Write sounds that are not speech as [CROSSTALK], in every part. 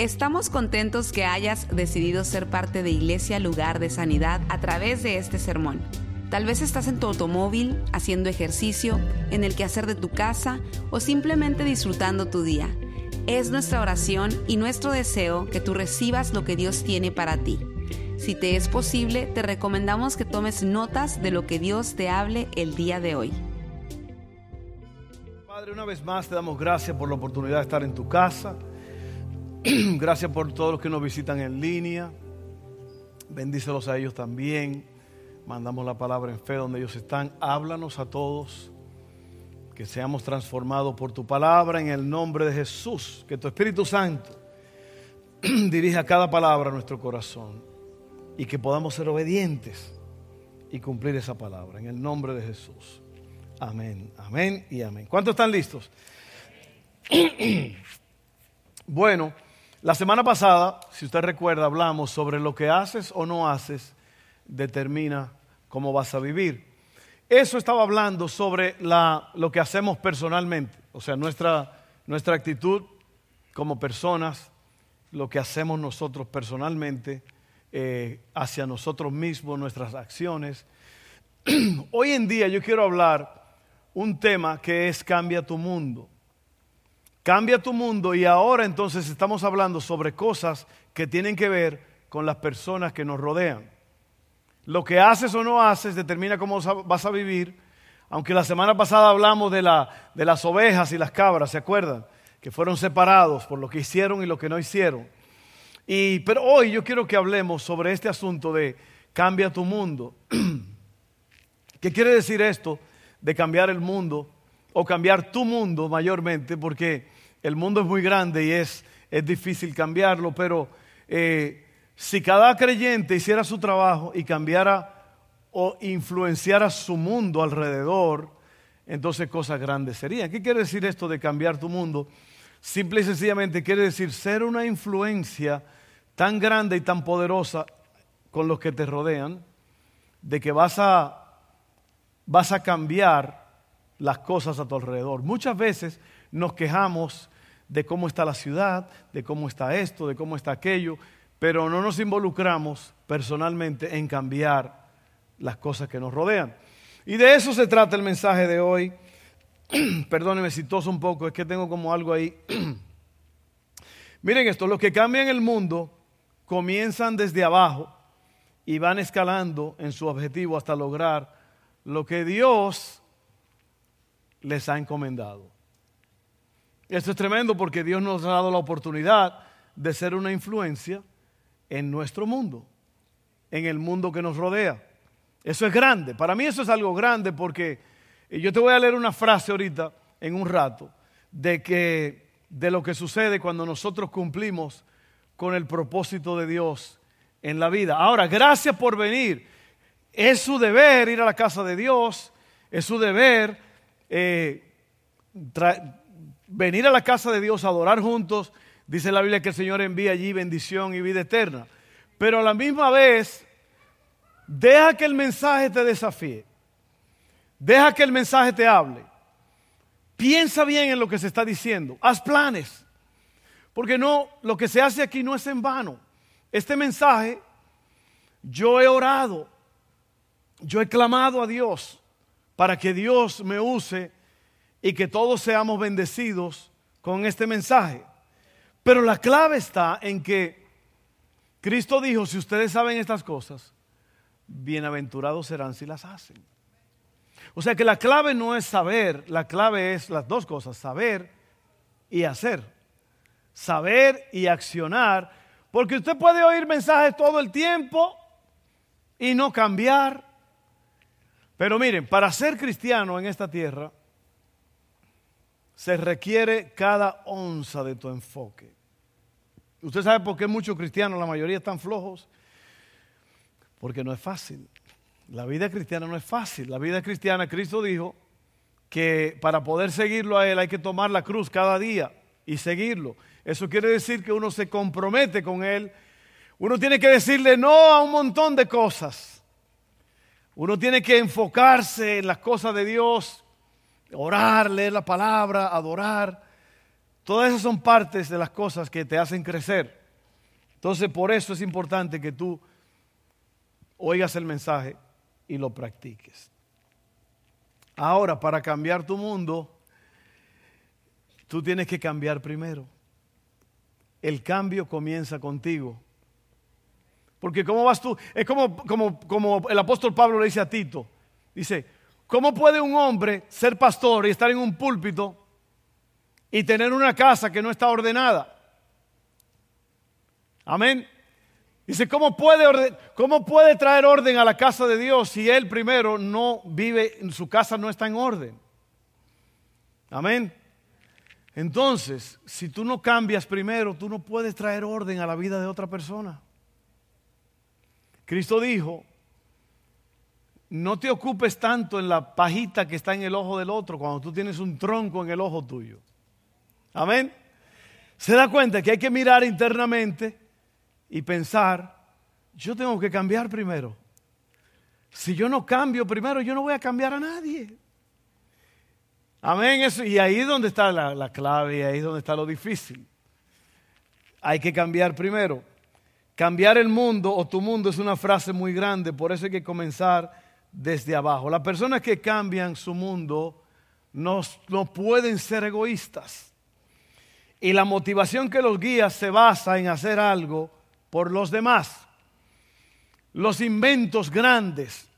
Estamos contentos que hayas decidido ser parte de Iglesia Lugar de Sanidad a través de este sermón. Tal vez estás en tu automóvil, haciendo ejercicio, en el quehacer de tu casa o simplemente disfrutando tu día. Es nuestra oración y nuestro deseo que tú recibas lo que Dios tiene para ti. Si te es posible, te recomendamos que tomes notas de lo que Dios te hable el día de hoy. Padre, una vez más te damos gracias por la oportunidad de estar en tu casa. [CLEARS THROAT] Gracias por todos los que nos visitan en línea. Bendícelos a ellos también. Mandamos la palabra en fe donde ellos están. Háblanos a todos. Que seamos transformados por tu palabra en el nombre de Jesús. Que tu Espíritu Santo [CLEARS THROAT] dirija cada palabra a nuestro corazón. Y que podamos ser obedientes y cumplir esa palabra. En el nombre de Jesús. Amén, amén y amén. ¿Cuántos están listos? [CLEARS THROAT] bueno. La semana pasada, si usted recuerda, hablamos sobre lo que haces o no haces determina cómo vas a vivir. Eso estaba hablando sobre lo que hacemos personalmente, o sea, nuestra, nuestra actitud como personas, lo que hacemos nosotros personalmente eh, hacia nosotros mismos, nuestras acciones. [CLEARS THROAT] Hoy en día yo quiero hablar un tema que es cambia tu mundo. Cambia tu mundo y ahora entonces estamos hablando sobre cosas que tienen que ver con las personas que nos rodean. Lo que haces o no haces determina cómo vas a vivir. Aunque la semana pasada hablamos de, la, de las ovejas y las cabras, ¿se acuerdan? Que fueron separados por lo que hicieron y lo que no hicieron. Y, pero hoy yo quiero que hablemos sobre este asunto de cambia tu mundo. [CLEARS THROAT] ¿Qué quiere decir esto de cambiar el mundo? O cambiar tu mundo mayormente, porque el mundo es muy grande y es, es difícil cambiarlo, pero eh, si cada creyente hiciera su trabajo y cambiara o influenciara su mundo alrededor, entonces cosas grandes serían. ¿Qué quiere decir esto de cambiar tu mundo? Simple y sencillamente quiere decir ser una influencia tan grande y tan poderosa con los que te rodean, de que vas a, vas a cambiar las cosas a tu alrededor. Muchas veces nos quejamos de cómo está la ciudad, de cómo está esto, de cómo está aquello, pero no nos involucramos personalmente en cambiar las cosas que nos rodean. Y de eso se trata el mensaje de hoy. [CLEARS THROAT] Perdónenme si toso un poco, es que tengo como algo ahí. [CLEARS THROAT] Miren esto, los que cambian el mundo comienzan desde abajo y van escalando en su objetivo hasta lograr lo que Dios les ha encomendado. Esto es tremendo porque Dios nos ha dado la oportunidad de ser una influencia en nuestro mundo, en el mundo que nos rodea. Eso es grande. Para mí eso es algo grande porque yo te voy a leer una frase ahorita, en un rato, de que de lo que sucede cuando nosotros cumplimos con el propósito de Dios en la vida. Ahora, gracias por venir. Es su deber ir a la casa de Dios, es su deber eh, venir a la casa de Dios, adorar juntos, dice la Biblia que el Señor envía allí bendición y vida eterna. Pero a la misma vez, deja que el mensaje te desafíe. Deja que el mensaje te hable. Piensa bien en lo que se está diciendo. Haz planes. Porque no, lo que se hace aquí no es en vano. Este mensaje, yo he orado, yo he clamado a Dios para que Dios me use y que todos seamos bendecidos con este mensaje. Pero la clave está en que Cristo dijo, si ustedes saben estas cosas, bienaventurados serán si las hacen. O sea que la clave no es saber, la clave es las dos cosas, saber y hacer. Saber y accionar, porque usted puede oír mensajes todo el tiempo y no cambiar. Pero miren, para ser cristiano en esta tierra, se requiere cada onza de tu enfoque. ¿Usted sabe por qué muchos cristianos, la mayoría están flojos? Porque no es fácil. La vida cristiana no es fácil. La vida cristiana, Cristo dijo que para poder seguirlo a Él hay que tomar la cruz cada día y seguirlo. Eso quiere decir que uno se compromete con Él. Uno tiene que decirle no a un montón de cosas. Uno tiene que enfocarse en las cosas de Dios, orar, leer la palabra, adorar. Todas esas son partes de las cosas que te hacen crecer. Entonces, por eso es importante que tú oigas el mensaje y lo practiques. Ahora, para cambiar tu mundo, tú tienes que cambiar primero. El cambio comienza contigo. Porque ¿cómo vas tú? Es como, como, como el apóstol Pablo le dice a Tito. Dice, ¿cómo puede un hombre ser pastor y estar en un púlpito y tener una casa que no está ordenada. Amén. Dice, ¿cómo puede, ¿cómo puede traer orden a la casa de Dios si él primero no vive, su casa no está en orden? Amén. Entonces, si tú no cambias primero, tú no puedes traer orden a la vida de otra persona. Cristo dijo, no te ocupes tanto en la pajita que está en el ojo del otro cuando tú tienes un tronco en el ojo tuyo. Amén. Se da cuenta que hay que mirar internamente y pensar, yo tengo que cambiar primero. Si yo no cambio primero, yo no voy a cambiar a nadie. Amén. y ahí es donde está la, la clave y ahí es donde está lo difícil. Hay que cambiar primero. Cambiar el mundo o tu mundo es una frase muy grande, por eso hay que comenzar desde abajo. Las personas que cambian su mundo no, no pueden ser egoístas. Y la motivación que los guía se basa en hacer algo por los demás. Los inventos grandes,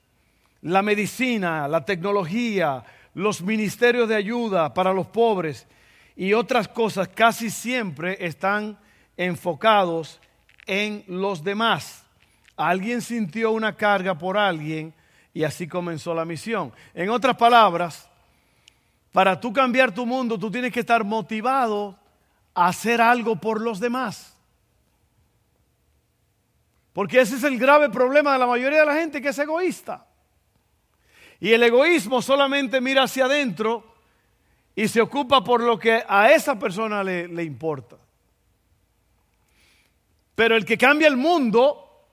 la medicina, la tecnología, los ministerios de ayuda para los pobres y otras cosas casi siempre están enfocados en los demás. Alguien sintió una carga por alguien y así comenzó la misión. En otras palabras, para tú cambiar tu mundo, tú tienes que estar motivado hacer algo por los demás. Porque ese es el grave problema de la mayoría de la gente que es egoísta. Y el egoísmo solamente mira hacia adentro y se ocupa por lo que a esa persona le, le importa. Pero el que cambia el mundo,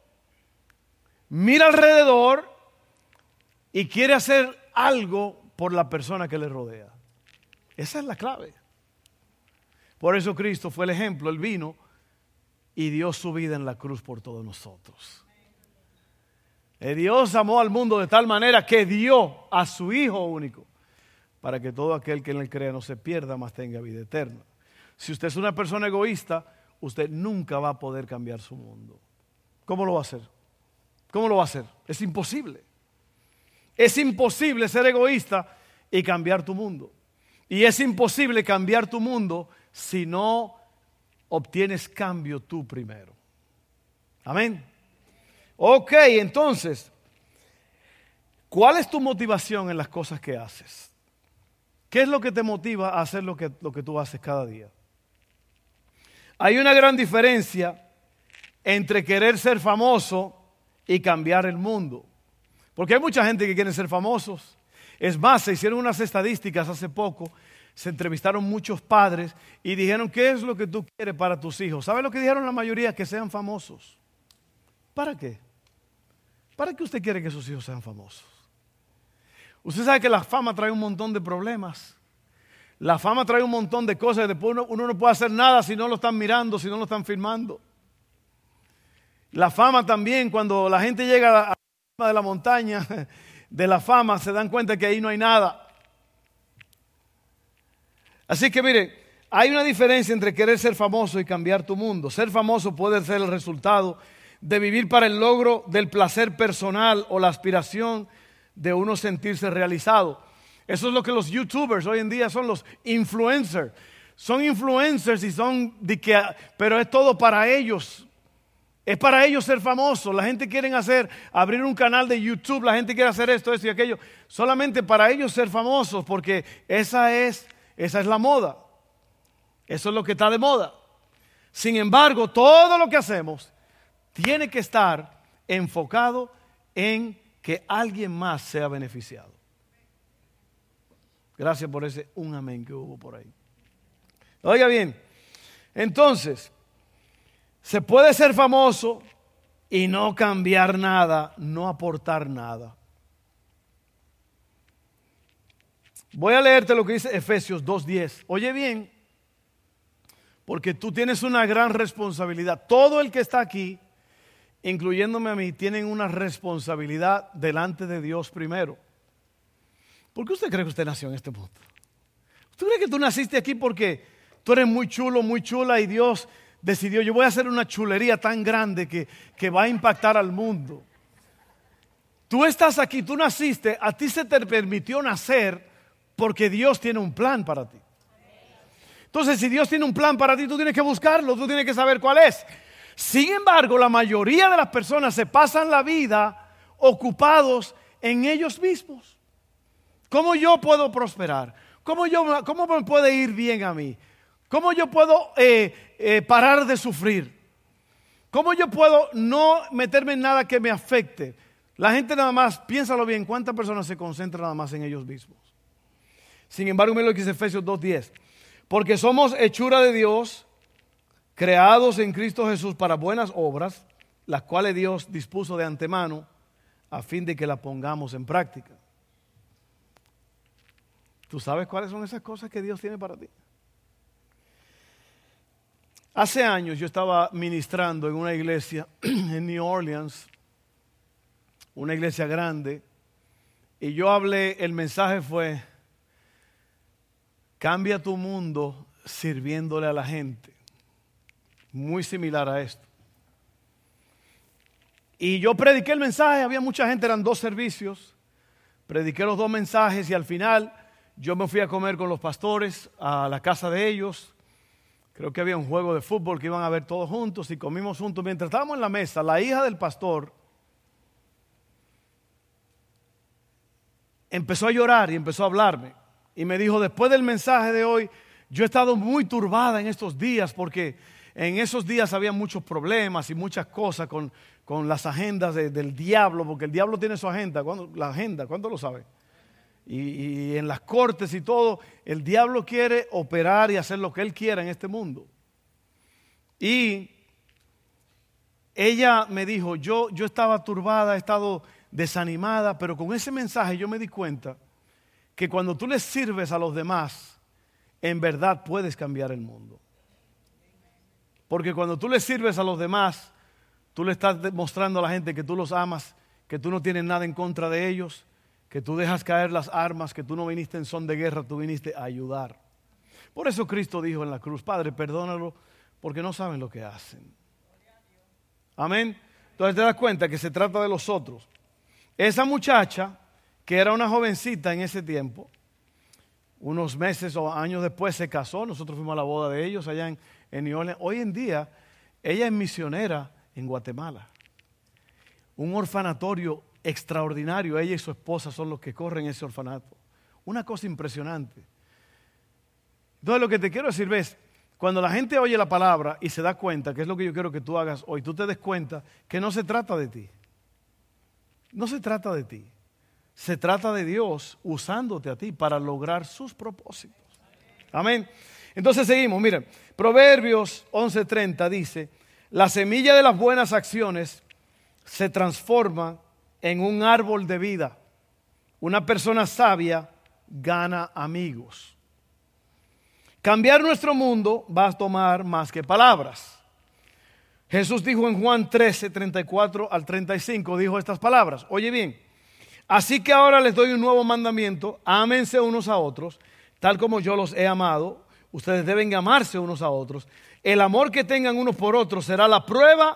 mira alrededor y quiere hacer algo por la persona que le rodea. Esa es la clave. Por eso Cristo fue el ejemplo, Él vino y dio su vida en la cruz por todos nosotros. Y Dios amó al mundo de tal manera que dio a su Hijo único para que todo aquel que en él crea no se pierda, mas tenga vida eterna. Si usted es una persona egoísta, usted nunca va a poder cambiar su mundo. ¿Cómo lo va a hacer? ¿Cómo lo va a hacer? Es imposible. Es imposible ser egoísta y cambiar tu mundo. Y es imposible cambiar tu mundo si no obtienes cambio tú primero. Amén. Ok, entonces, ¿cuál es tu motivación en las cosas que haces? ¿Qué es lo que te motiva a hacer lo que, lo que tú haces cada día? Hay una gran diferencia entre querer ser famoso y cambiar el mundo. Porque hay mucha gente que quiere ser famosos. Es más, se hicieron unas estadísticas hace poco se entrevistaron muchos padres y dijeron, ¿qué es lo que tú quieres para tus hijos? ¿Sabe lo que dijeron la mayoría? Que sean famosos. ¿Para qué? ¿Para qué usted quiere que sus hijos sean famosos? Usted sabe que la fama trae un montón de problemas. La fama trae un montón de cosas. Después uno, no puede hacer nada si no lo están mirando, si no lo están filmando. La fama también, cuando la gente llega a la de la montaña [LAUGHS] de la fama, se dan cuenta que ahí no hay nada. Así que mire, hay una diferencia entre querer ser famoso y cambiar tu mundo. Ser famoso puede ser el resultado de vivir para el logro del placer personal o la aspiración de uno sentirse realizado. Eso es lo que los youtubers hoy en día son los influencers. Son influencers y son de que, pero es todo para ellos. Es para ellos ser famosos. La gente quiere hacer, abrir un canal de YouTube, la gente quiere hacer esto, esto y aquello. Solamente para ellos ser famosos, porque esa es esa es la moda. Eso es lo que está de moda. Sin embargo, todo lo que hacemos tiene que estar enfocado en que alguien más sea beneficiado. Gracias por ese un amén que hubo por ahí. Oiga bien, entonces, se puede ser famoso y no cambiar nada, no aportar nada. Voy a leerte lo que dice Efesios 2.10. Oye bien, porque tú tienes una gran responsabilidad. Todo el que está aquí, incluyéndome a mí, tienen una responsabilidad delante de Dios primero. ¿Por qué usted cree que usted nació en este mundo? ¿Usted cree que tú naciste aquí porque tú eres muy chulo, muy chula y Dios decidió, yo voy a hacer una chulería tan grande que, que va a impactar al mundo? Tú estás aquí, tú naciste, a ti se te permitió nacer porque Dios tiene un plan para ti. Entonces, si Dios tiene un plan para ti, tú tienes que buscarlo, tú tienes que saber cuál es. Sin embargo, la mayoría de las personas se pasan la vida ocupados en ellos mismos. ¿Cómo yo puedo prosperar? ¿Cómo, yo, cómo me puede ir bien a mí? ¿Cómo yo puedo eh, eh, parar de sufrir? ¿Cómo yo puedo no meterme en nada que me afecte? La gente nada más, piénsalo bien, ¿cuántas personas se concentran nada más en ellos mismos? Sin embargo, mira lo que dice Efesios 2.10. Porque somos hechura de Dios, creados en Cristo Jesús para buenas obras, las cuales Dios dispuso de antemano a fin de que las pongamos en práctica. ¿Tú sabes cuáles son esas cosas que Dios tiene para ti? Hace años yo estaba ministrando en una iglesia [CLEARS THROAT] en New Orleans, una iglesia grande, y yo hablé, el mensaje fue, Cambia tu mundo sirviéndole a la gente. Muy similar a esto. Y yo prediqué el mensaje, había mucha gente, eran dos servicios. Prediqué los dos mensajes y al final yo me fui a comer con los pastores a la casa de ellos. Creo que había un juego de fútbol que iban a ver todos juntos y comimos juntos. Mientras estábamos en la mesa, la hija del pastor empezó a llorar y empezó a hablarme y me dijo, después del mensaje de hoy, yo he estado muy turbada en estos días porque en esos días había muchos problemas y muchas cosas con, las agendas del diablo, porque el diablo tiene su agenda. La agenda, ¿cuánto lo sabe? Y, en las cortes y todo, el diablo quiere operar y hacer lo que él quiera en este mundo. Y ella me dijo, yo, yo estaba turbada, he estado desanimada, pero con ese mensaje yo me di cuenta que cuando tú les sirves a los demás, en verdad puedes cambiar el mundo. Porque cuando tú les sirves a los demás, tú le estás demostrando a la gente que tú los amas, que tú no tienes nada en contra de ellos, que tú dejas caer las armas, que tú no viniste en son de guerra, tú viniste a ayudar. Por eso Cristo dijo en la cruz, Padre, perdónalo porque no saben lo que hacen. Amén. Entonces te das cuenta que se trata de los otros. Esa muchacha que era una jovencita en ese tiempo. Unos meses o años después se casó, nosotros fuimos a la boda de ellos allá en, en New Orleans. Hoy en día ella es misionera en Guatemala. Un orfanatorio extraordinario, ella y su esposa son los que corren ese orfanato. Una cosa impresionante. Entonces lo que te quiero decir es, cuando la gente oye la palabra y se da cuenta, que es lo que yo quiero que tú hagas hoy, tú te des cuenta que no se trata de ti. No se trata de ti. Se trata de Dios usándote a ti para lograr sus propósitos. Amén. Entonces seguimos, miren, Proverbios 11:30 dice, la semilla de las buenas acciones se transforma en un árbol de vida. Una persona sabia gana amigos. Cambiar nuestro mundo va a tomar más que palabras. Jesús dijo en Juan 13, 34 al 35, dijo estas palabras. Oye bien, Así que ahora les doy un nuevo mandamiento, ámense unos a otros, tal como yo los he amado, ustedes deben amarse unos a otros. El amor que tengan unos por otros será la prueba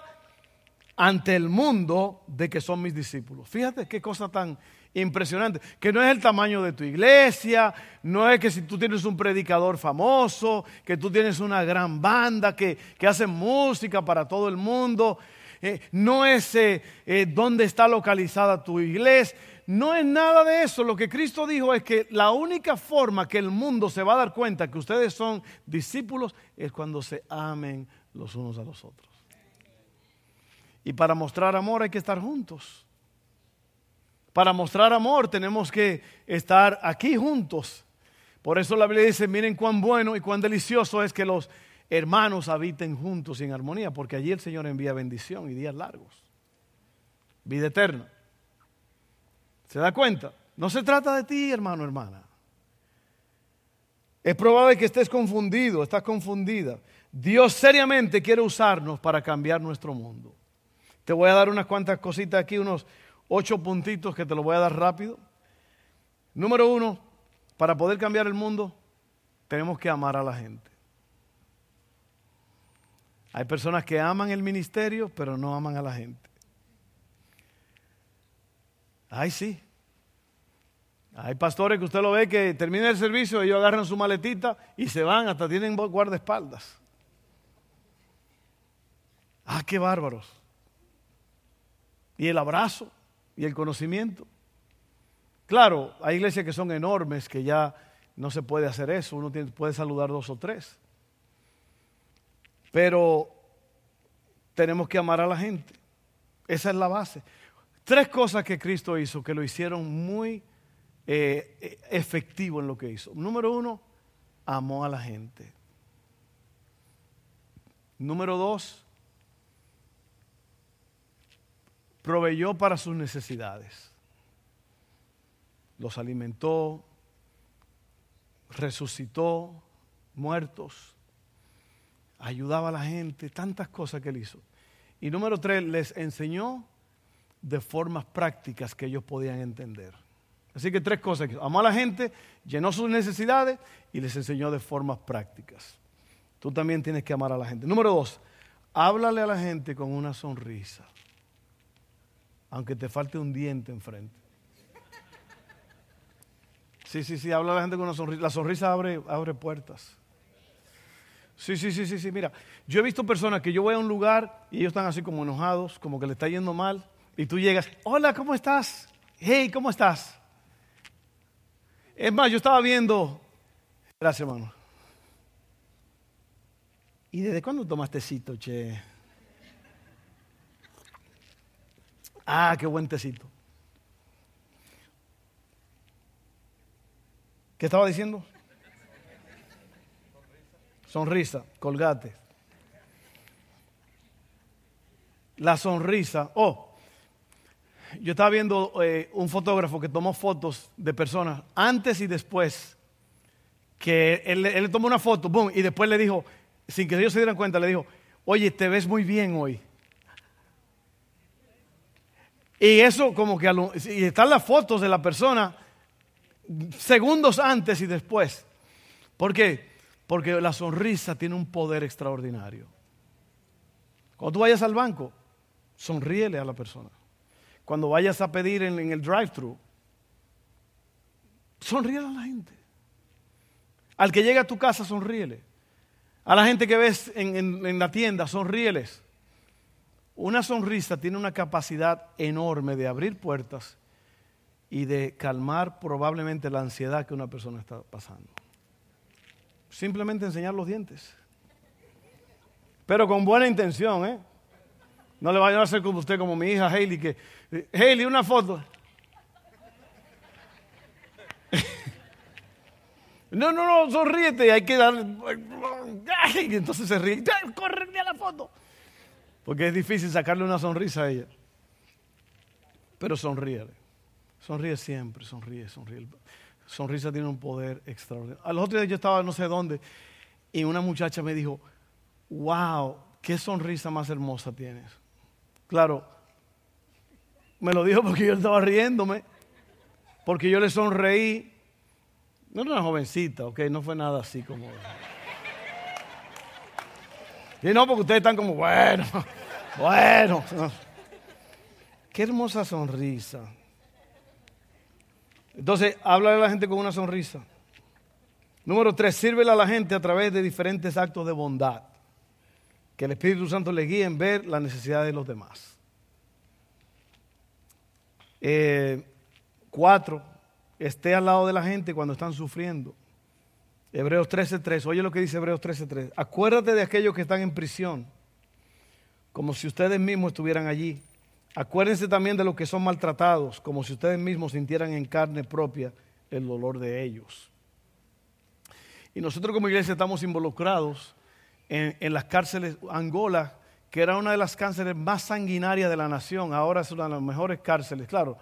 ante el mundo de que son mis discípulos. Fíjate qué cosa tan impresionante, que no es el tamaño de tu iglesia, no es que si tú tienes un predicador famoso, que tú tienes una gran banda que, hace música para todo el mundo, eh, no es eh, eh, dónde está localizada tu iglesia, no es nada de eso. Lo que Cristo dijo es que la única forma que el mundo se va a dar cuenta que ustedes son discípulos es cuando se amen los unos a los otros. Y para mostrar amor hay que estar juntos. Para mostrar amor tenemos que estar aquí juntos. Por eso la Biblia dice, miren cuán bueno y cuán delicioso es que los hermanos habiten juntos y en armonía, porque allí el Señor envía bendición y días largos, vida eterna. ¿Se da cuenta? No se trata de ti, hermano, hermana. Es probable que estés confundido, estás confundida. Dios seriamente quiere usarnos para cambiar nuestro mundo. Te voy a dar unas cuantas cositas aquí, unos ocho puntitos que te los voy a dar rápido. Número uno, para poder cambiar el mundo, tenemos que amar a la gente. Hay personas que aman el ministerio, pero no aman a la gente. Ay, sí. Hay pastores que usted lo ve que termina el servicio, ellos agarran su maletita y se van, hasta tienen guardaespaldas. Ah, qué bárbaros. Y el abrazo y el conocimiento. Claro, hay iglesias que son enormes, que ya no se puede hacer eso, uno puede saludar dos o tres. Pero tenemos que amar a la gente. Esa es la base. Tres cosas que Cristo hizo que lo hicieron muy eh, efectivo en lo que hizo. Número uno, amó a la gente. Número dos, proveyó para sus necesidades. Los alimentó, resucitó muertos, ayudaba a la gente, tantas cosas que él hizo. Y número tres, les enseñó de formas prácticas que ellos podían entender. Así que tres cosas. Amó a la gente, llenó sus necesidades y les enseñó de formas prácticas. Tú también tienes que amar a la gente. Número dos, háblale a la gente con una sonrisa, aunque te falte un diente enfrente. Sí, sí, sí, habla la gente con una sonrisa. La sonrisa abre, abre puertas. Sí, sí, sí, sí, sí. Mira, yo he visto personas que yo voy a un lugar y ellos están así como enojados, como que le está yendo mal. Y tú llegas, hola, ¿cómo estás? Hey, ¿cómo estás? Es más, yo estaba viendo, gracias hermano. ¿Y desde cuándo tomaste tecito, che? Ah, qué buen tecito. ¿Qué estaba diciendo? Sonrisa, colgate. La sonrisa. Oh, yo estaba viendo eh, un fotógrafo que tomó fotos de personas antes y después, que él, le tomó una foto, boom, y después le dijo, sin que ellos se dieran cuenta, le dijo, oye, te ves muy bien hoy. Y eso como que, y están las fotos de la persona segundos antes y después. ¿Por qué? Porque la sonrisa tiene un poder extraordinario. Cuando tú vayas al banco, sonríele a la persona cuando vayas a pedir en, el drive-thru, sonríele a la gente. Al que llega a tu casa, sonríele. A la gente que ves en, en la tienda, sonríeles. Una sonrisa tiene una capacidad enorme de abrir puertas y de calmar probablemente la ansiedad que una persona está pasando. Simplemente enseñar los dientes. Pero con buena intención, ¿eh? No le vaya a hacer como usted, como mi hija Hailey, que, Hailey, una foto. [LAUGHS] No, no, no, sonríete, hay que dar. Entonces se ríe. Corre a la foto. Porque es difícil sacarle una sonrisa a ella. Pero sonríe. Sonríe siempre, sonríe, sonríe. Sonrisa tiene un poder extraordinario. A los otros días yo estaba no sé dónde y una muchacha me dijo, wow, qué sonrisa más hermosa tienes. Claro, me lo dijo porque yo estaba riéndome, porque yo le sonreí. No era una jovencita, ok, no fue nada así como. Y no, porque ustedes están como, bueno, [LAUGHS] bueno. Qué hermosa sonrisa. Entonces, habla a la gente con una sonrisa. Número tres, sírvele a la gente a través de diferentes actos de bondad que el Espíritu Santo le guíe en ver la necesidad de los demás. Eh, cuatro, esté al lado de la gente cuando están sufriendo. Hebreos 13:3, oye lo que dice Hebreos 13:3. Acuérdate de aquellos que están en prisión, como si ustedes mismos estuvieran allí. Acuérdense también de los que son maltratados, como si ustedes mismos sintieran en carne propia el dolor de ellos. Y nosotros como iglesia estamos involucrados en, las cárceles Angola, que era una de las cárceles más sanguinarias de la nación, ahora es una de las mejores cárceles. Claro,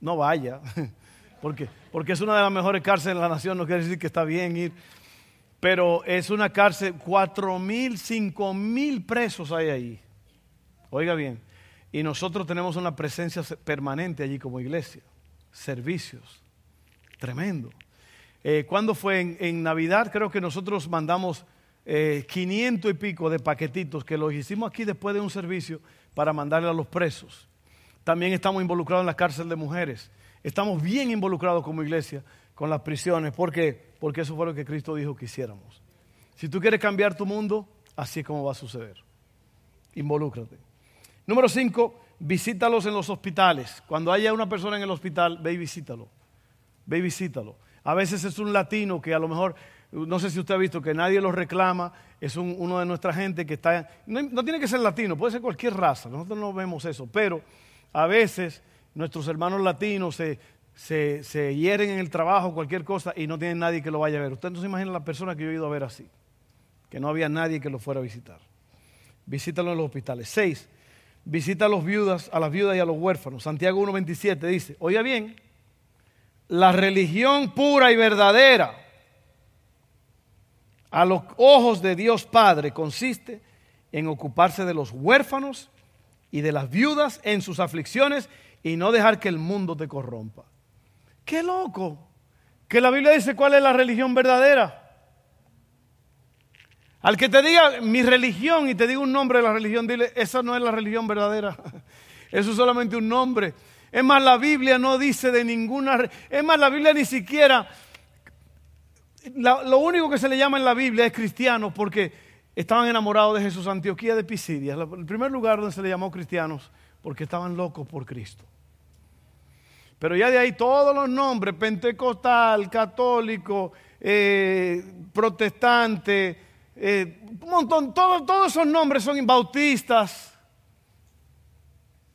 no vaya, [LAUGHS] porque, porque es una de las mejores cárceles de la nación, no quiere decir que está bien ir. Pero es una cárcel, cuatro mil, cinco mil presos hay ahí. Oiga bien, y nosotros tenemos una presencia permanente allí como iglesia, servicios, tremendo. Eh, ¿Cuándo fue? En, Navidad creo que nosotros mandamos eh, 500 y pico de paquetitos que los hicimos aquí después de un servicio para mandarle a los presos. También estamos involucrados en la cárcel de mujeres. Estamos bien involucrados como iglesia con las prisiones. ¿Por qué? Porque eso fue lo que Cristo dijo que hiciéramos. Si tú quieres cambiar tu mundo, así es como va a suceder. Involúcrate. Número cinco, visítalos en los hospitales. Cuando haya una persona en el hospital, ve y visítalo. Ve y visítalo. A veces es un latino que a lo mejor, no sé si usted ha visto que nadie lo reclama, es uno de nuestra gente que está... No, no, tiene que ser latino, puede ser cualquier raza, nosotros no vemos eso, pero a veces nuestros hermanos latinos se, se, hieren en el trabajo, cualquier cosa, y no tienen nadie que lo vaya a ver. Usted no se imagina la persona que yo he ido a ver así, que no había nadie que lo fuera a visitar. Visítalo en los hospitales. Seis, visita a, los viudas, a las viudas y a los huérfanos. Santiago 1.27 dice, oiga bien, la religión pura y verdadera a los ojos de Dios Padre consiste en ocuparse de los huérfanos y de las viudas en sus aflicciones y no dejar que el mundo te corrompa. Qué loco. Que la Biblia dice cuál es la religión verdadera. Al que te diga mi religión y te diga un nombre de la religión, dile, esa no es la religión verdadera. [LAUGHS] Eso es solamente un nombre. Es más, la Biblia no dice de ninguna... Es más, la Biblia ni siquiera... lo único que se le llama en la Biblia es cristiano porque estaban enamorados de Jesús. Antioquía de Pisidia, el primer lugar donde se le llamó cristianos porque estaban locos por Cristo. Pero ya de ahí todos los nombres, pentecostal, católico, eh, protestante, eh, un montón, todos esos nombres son bautistas,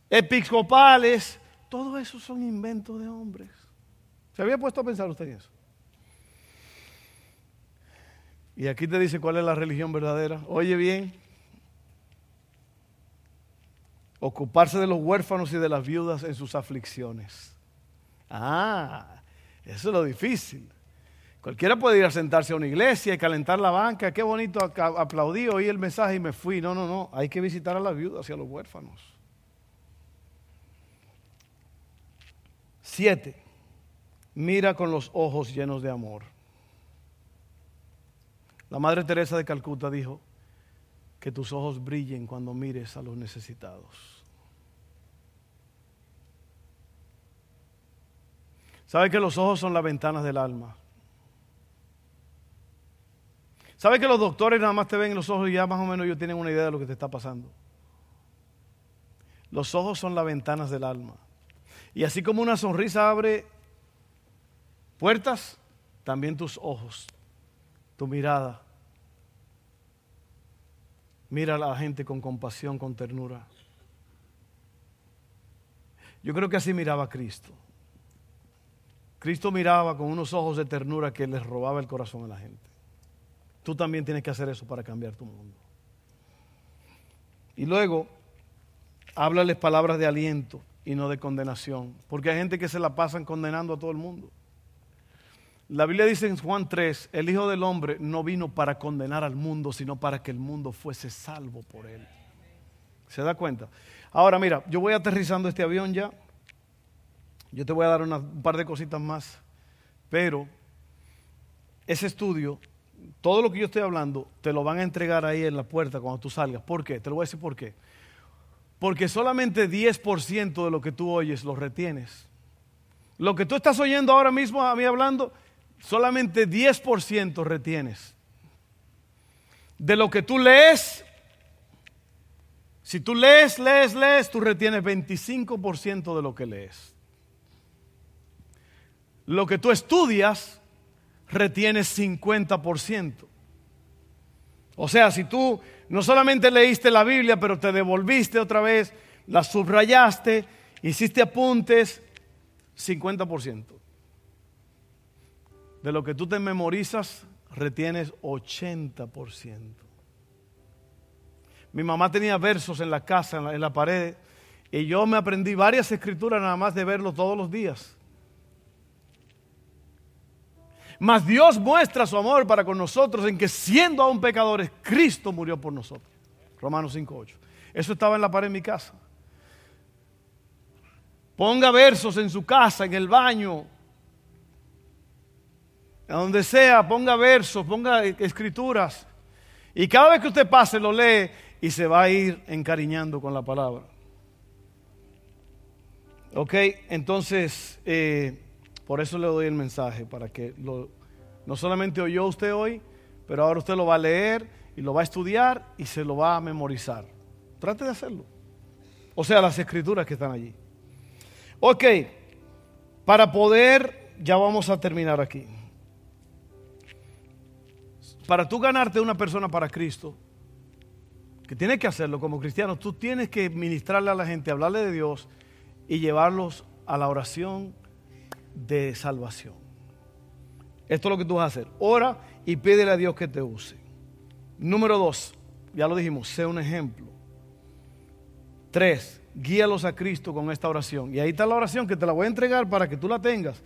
episcopales, todos esos son inventos de hombres. ¿Se había puesto a pensar usted en eso? Y aquí te dice cuál es la religión verdadera. Oye bien, ocuparse de los huérfanos y de las viudas en sus aflicciones. Ah, eso es lo difícil. Cualquiera puede ir a sentarse a una iglesia y calentar la banca. Qué bonito, aplaudí, oí el mensaje y me fui. No, no, no. Hay que visitar a las viudas y a los huérfanos. Siete. Mira con los ojos llenos de amor. La Madre Teresa de Calcuta dijo que tus ojos brillen cuando mires a los necesitados. ¿Sabe que los ojos son las ventanas del alma? ¿Sabe que los doctores nada más te ven los ojos y ya más o menos ellos tienen una idea de lo que te está pasando? Los ojos son las ventanas del alma. Y así como una sonrisa abre puertas, también tus ojos, tu mirada. Mira a la gente con compasión, con ternura. Yo creo que así miraba Cristo. Cristo miraba con unos ojos de ternura que les robaba el corazón a la gente. Tú también tienes que hacer eso para cambiar tu mundo. Y luego, háblales palabras de aliento y no de condenación, porque hay gente que se la pasan condenando a todo el mundo. La Biblia dice en Juan 3, el Hijo del Hombre no vino para condenar al mundo, sino para que el mundo fuese salvo por él. ¿Se da cuenta? Ahora mira, yo voy aterrizando este avión ya. Yo te voy a dar un par de cositas más, pero ese estudio, todo lo que yo estoy hablando, te lo van a entregar ahí en la puerta cuando tú salgas. ¿Por qué? Te lo voy a decir por qué. Porque solamente 10% de lo que tú oyes lo retienes. Lo que tú estás oyendo ahora mismo a mí hablando, solamente 10% retienes. De lo que tú lees, si tú lees, lees, lees, tú retienes 25% de lo que lees lo que tú estudias, retienes 50%. O sea, si tú no solamente leíste la Biblia, pero te devolviste otra vez, la subrayaste, hiciste apuntes, 50%. De lo que tú te memorizas, retienes 80%. Mi mamá tenía versos en la casa, en la, pared, y yo me aprendí varias escrituras nada más de verlo todos los días. Mas Dios muestra su amor para con nosotros en que siendo aún pecadores, Cristo murió por nosotros. Romanos 5.8. Eso estaba en la pared de mi casa. Ponga versos en su casa, en el baño, a donde sea, ponga versos, ponga escrituras. Y cada vez que usted pase, lo lee y se va a ir encariñando con la palabra. Ok, entonces, eh, por eso le doy el mensaje, para que no solamente oyó usted hoy, pero ahora usted lo va a leer y lo va a estudiar y se lo va a memorizar. Trate de hacerlo. O sea, las escrituras que están allí. Ok, para poder, ya vamos a terminar aquí. Para tú ganarte una persona para Cristo, que tienes que hacerlo como cristiano, tú tienes que ministrarle a la gente, hablarle de Dios y llevarlos a la oración de salvación. Esto es lo que tú vas a hacer. Ora y pídele a Dios que te use. Número dos, ya lo dijimos, sé un ejemplo. Tres, guíalos a Cristo con esta oración. Y ahí está la oración que te la voy a entregar para que tú la tengas.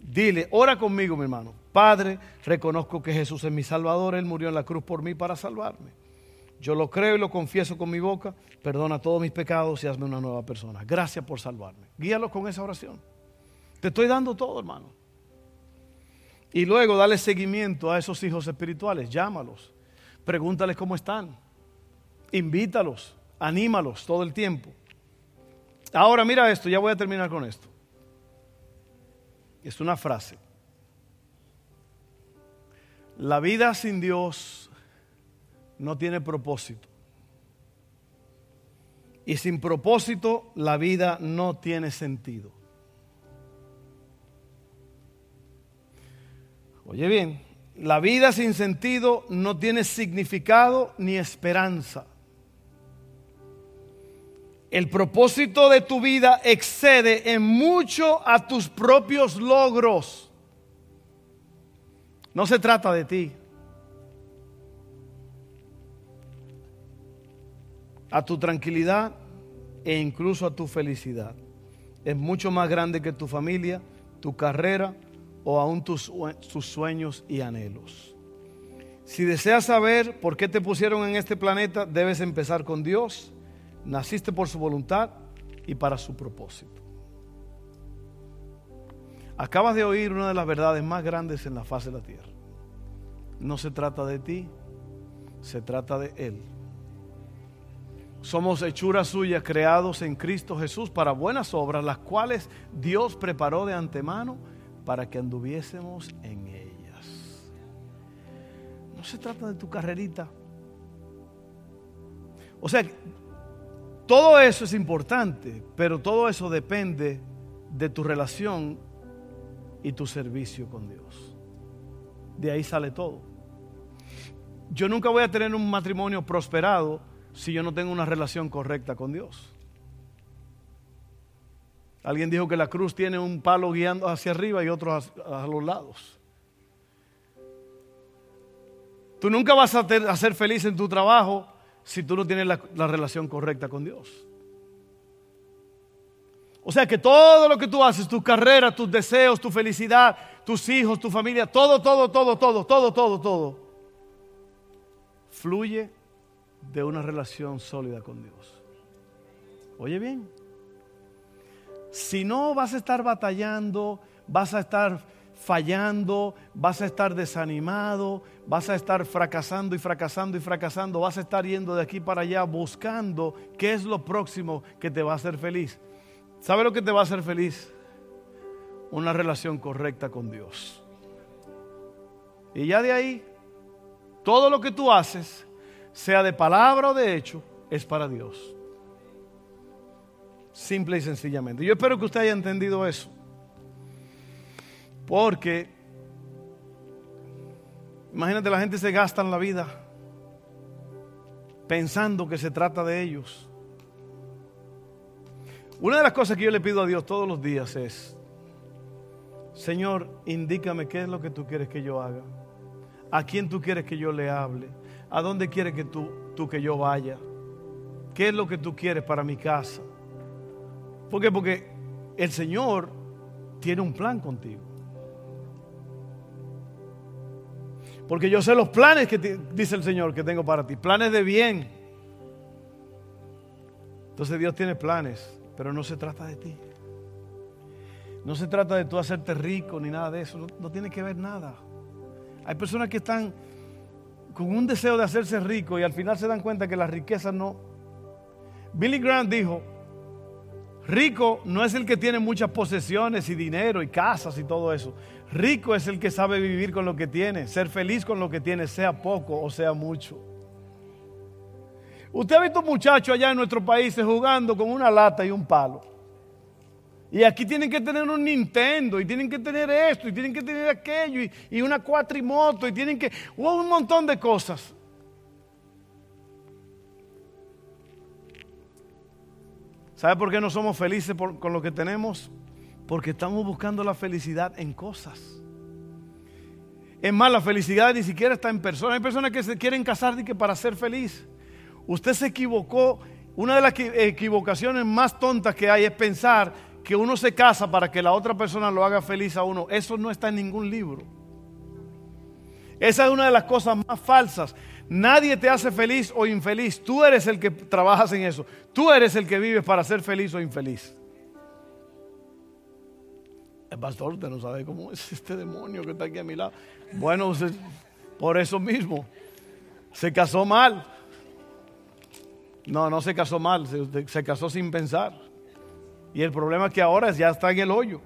Dile, ora conmigo, mi hermano. Padre, reconozco que Jesús es mi Salvador. Él murió en la cruz por mí para salvarme. Yo lo creo y lo confieso con mi boca. Perdona todos mis pecados y hazme una nueva persona. Gracias por salvarme. Guíalos con esa oración. Te estoy dando todo, hermano. Y luego dale seguimiento a esos hijos espirituales. Llámalos. Pregúntales cómo están. Invítalos. Anímalos todo el tiempo. Ahora mira esto, ya voy a terminar con esto. Es una frase. La vida sin Dios no tiene propósito. Y sin propósito la vida no tiene sentido. Oye bien, la vida sin sentido no tiene significado ni esperanza. El propósito de tu vida excede en mucho a tus propios logros. No se trata de ti. A tu tranquilidad e incluso a tu felicidad. Es mucho más grande que tu familia, tu carrera o aún tus, sueños y anhelos. Si deseas saber por qué te pusieron en este planeta, debes empezar con Dios Naciste por su voluntad y para su propósito. Acabas de oír una de las verdades más grandes en la faz de la tierra. No se trata de ti, se trata de Él. Somos hechuras suyas creados en Cristo Jesús para buenas obras, las cuales Dios preparó de antemano para que anduviésemos en ellas. No se trata de tu carrerita. O sea, todo eso es importante, pero todo eso depende de tu relación y tu servicio con Dios. De ahí sale todo. Yo nunca voy a tener un matrimonio prosperado si yo no tengo una relación correcta con Dios. Alguien dijo que la cruz tiene un palo guiando hacia arriba y otro a, los lados. Tú nunca vas a, ser feliz en tu trabajo si tú no tienes la, relación correcta con Dios. O sea que todo lo que tú haces, tu carrera, tus deseos, tu felicidad, tus hijos, tu familia, todo, todo, todo, todo, todo, todo, todo, fluye de una relación sólida con Dios. Oye bien, si no vas a estar batallando, vas a estar fallando, vas a estar desanimado, vas a estar fracasando y fracasando y fracasando, vas a estar yendo de aquí para allá buscando qué es lo próximo que te va a hacer feliz. ¿Sabe lo que te va a hacer feliz? Una relación correcta con Dios. Y ya de ahí, todo lo que tú haces, sea de palabra o de hecho, es para Dios. Simple y sencillamente. Yo espero que usted haya entendido eso. Porque, imagínate, la gente se gasta en la vida pensando que se trata de ellos. Una de las cosas que yo le pido a Dios todos los días es, Señor, indícame qué es lo que tú quieres que yo haga, a quién tú quieres que yo le hable, a dónde quieres que tú, tú que yo vaya, qué es lo que tú quieres para mi casa. ¿Por qué? Porque el Señor tiene un plan contigo. Porque yo sé los planes que dice el Señor que tengo para ti, planes de bien. Entonces Dios tiene planes, pero no se trata de ti. No se trata de tú hacerte rico ni nada de eso, no, tiene que ver nada. Hay personas que están con un deseo de hacerse rico y al final se dan cuenta que la riqueza no. Billy Graham dijo, rico no es el que tiene muchas posesiones y dinero y casas y todo eso. Rico es el que sabe vivir con lo que tiene, ser feliz con lo que tiene, sea poco o sea mucho. Usted ha visto muchachos allá en nuestro país jugando con una lata y un palo. Y aquí tienen que tener un Nintendo, y tienen que tener esto, y tienen que tener aquello, y, una cuatrimoto, y tienen que. un montón de cosas. ¿Sabe por qué no somos felices con lo que tenemos? Porque estamos buscando la felicidad en cosas. Es más, la felicidad ni siquiera está en personas. Hay personas que se quieren casar que para ser feliz. Usted se equivocó. Una de las equivocaciones más tontas que hay es pensar que uno se casa para que la otra persona lo haga feliz a uno. Eso no está en ningún libro. Esa es una de las cosas más falsas. Nadie te hace feliz o infeliz. Tú eres el que trabajas en eso. Tú eres el que vives para ser feliz o infeliz. El pastor, usted no sabe cómo es este demonio que está aquí a mi lado. Bueno, por eso mismo, se casó mal. No, no se casó mal, se, casó sin pensar. Y el problema es que ahora ya está en el hoyo.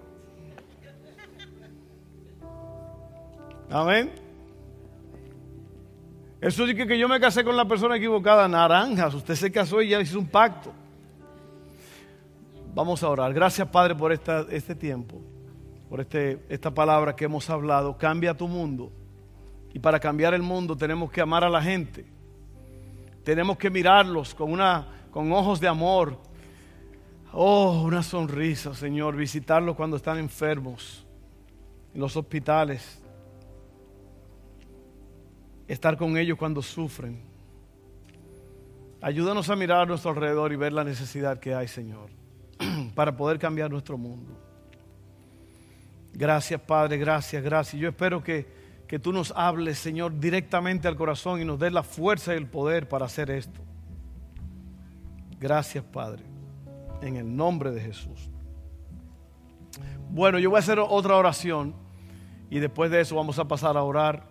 Amén. Eso dice que yo me casé con la persona equivocada. Naranjas, usted se casó y ya hizo un pacto. Vamos a orar. Gracias, Padre, por este tiempo por este, esta palabra que hemos hablado. Cambia tu mundo. Y para cambiar el mundo tenemos que amar a la gente. Tenemos que mirarlos con, una, con ojos de amor. Oh, una sonrisa, Señor. Visitarlos cuando están enfermos, en los hospitales. Estar con ellos cuando sufren. Ayúdanos a mirar a nuestro alrededor y ver la necesidad que hay, Señor, [CLEARS THROAT] para poder cambiar nuestro mundo. Gracias, Padre, gracias, gracias. Yo espero que, que tú nos hables, Señor, directamente al corazón y nos des la fuerza y el poder para hacer esto. Gracias, Padre, en el nombre de Jesús. Bueno, yo voy a hacer otra oración y después de eso vamos a pasar a orar.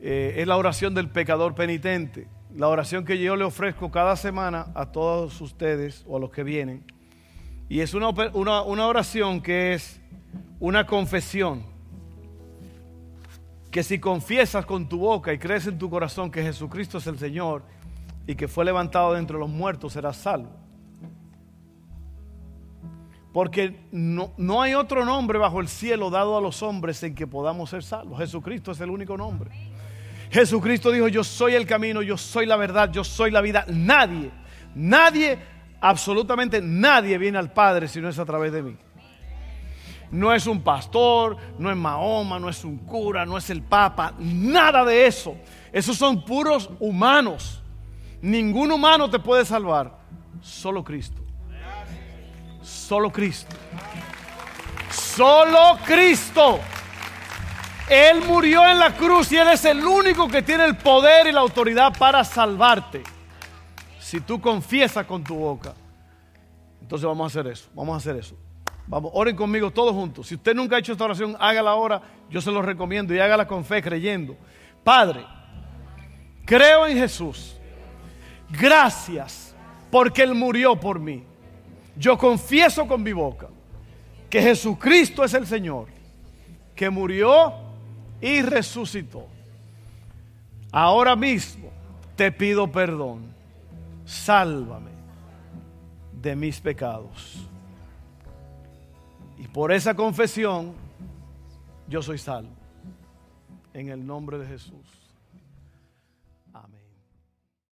Eh, es la oración del pecador penitente, la oración que yo le ofrezco cada semana a todos ustedes o a los que vienen. Y es una, una, una oración que es una confesión que si confiesas con tu boca y crees en tu corazón que Jesucristo es el Señor y que fue levantado de entre los muertos, serás salvo. Porque no, no, hay otro nombre bajo el cielo dado a los hombres en que podamos ser salvos. Jesucristo es el único nombre. Jesucristo dijo, yo soy el camino, yo soy la verdad, yo soy la vida. Nadie, nadie, absolutamente nadie viene al Padre si no es a través de mí. No es un pastor, no es Mahoma, no es un cura, no es el Papa, nada de eso. Esos son puros humanos. Ningún humano te puede salvar, solo Cristo. Solo Cristo. Solo Cristo. Él murió en la cruz y Él es el único que tiene el poder y la autoridad para salvarte. Si tú confiesas con tu boca. Entonces vamos a hacer eso. Vamos a hacer eso. Vamos, oren conmigo todos juntos. Si usted nunca ha hecho esta oración, hágala ahora. Yo se lo recomiendo y hágala con fe, creyendo. Padre, creo en Jesús. Gracias porque Él murió por mí. Yo confieso con mi boca que Jesucristo es el Señor, que murió y resucitó. Ahora mismo te pido perdón. Sálvame de mis pecados. Y por esa confesión yo soy salvo. En el nombre de Jesús.